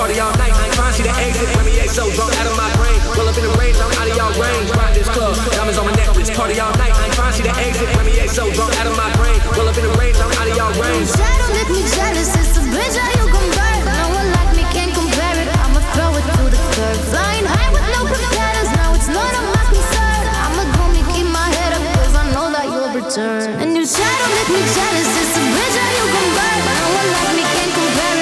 ain't trying to see the exit. Let me so drunk out of my brain. Roll up in the range, I'm out of y'all range. Rock this club, diamonds on my necklace, party all night. I ain't trying to see the exit. Let me so drunk out of my brain. Roll up in the range, I'm out of y'all range. Make me jealous, it's a bridge how you can burn. No one like me can compare it. I'ma throw it through the curb. Flying high with no propellers, now it's none of my concern. I'ma go me keep my head up, cause I know that you'll return. And your shadow make me jealous, it's a bridge how you can burn. No one like me can compare it.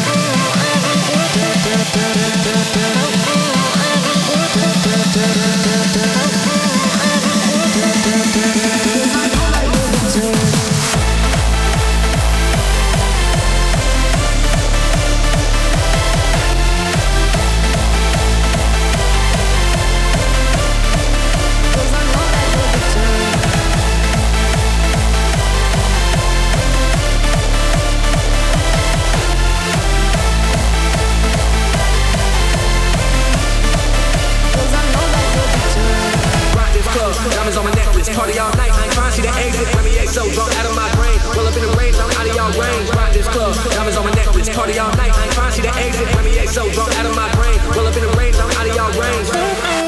Party all night. I ain't trying to see the exit. Let me so drunk out of my brain. Roll up in the range, I'm out of y'all range. Rock this club, diamonds on my necklace, party all night. I ain't trying to see the exit. Let me so drunk out of my brain. Roll up in the range, I'm out of y'all range.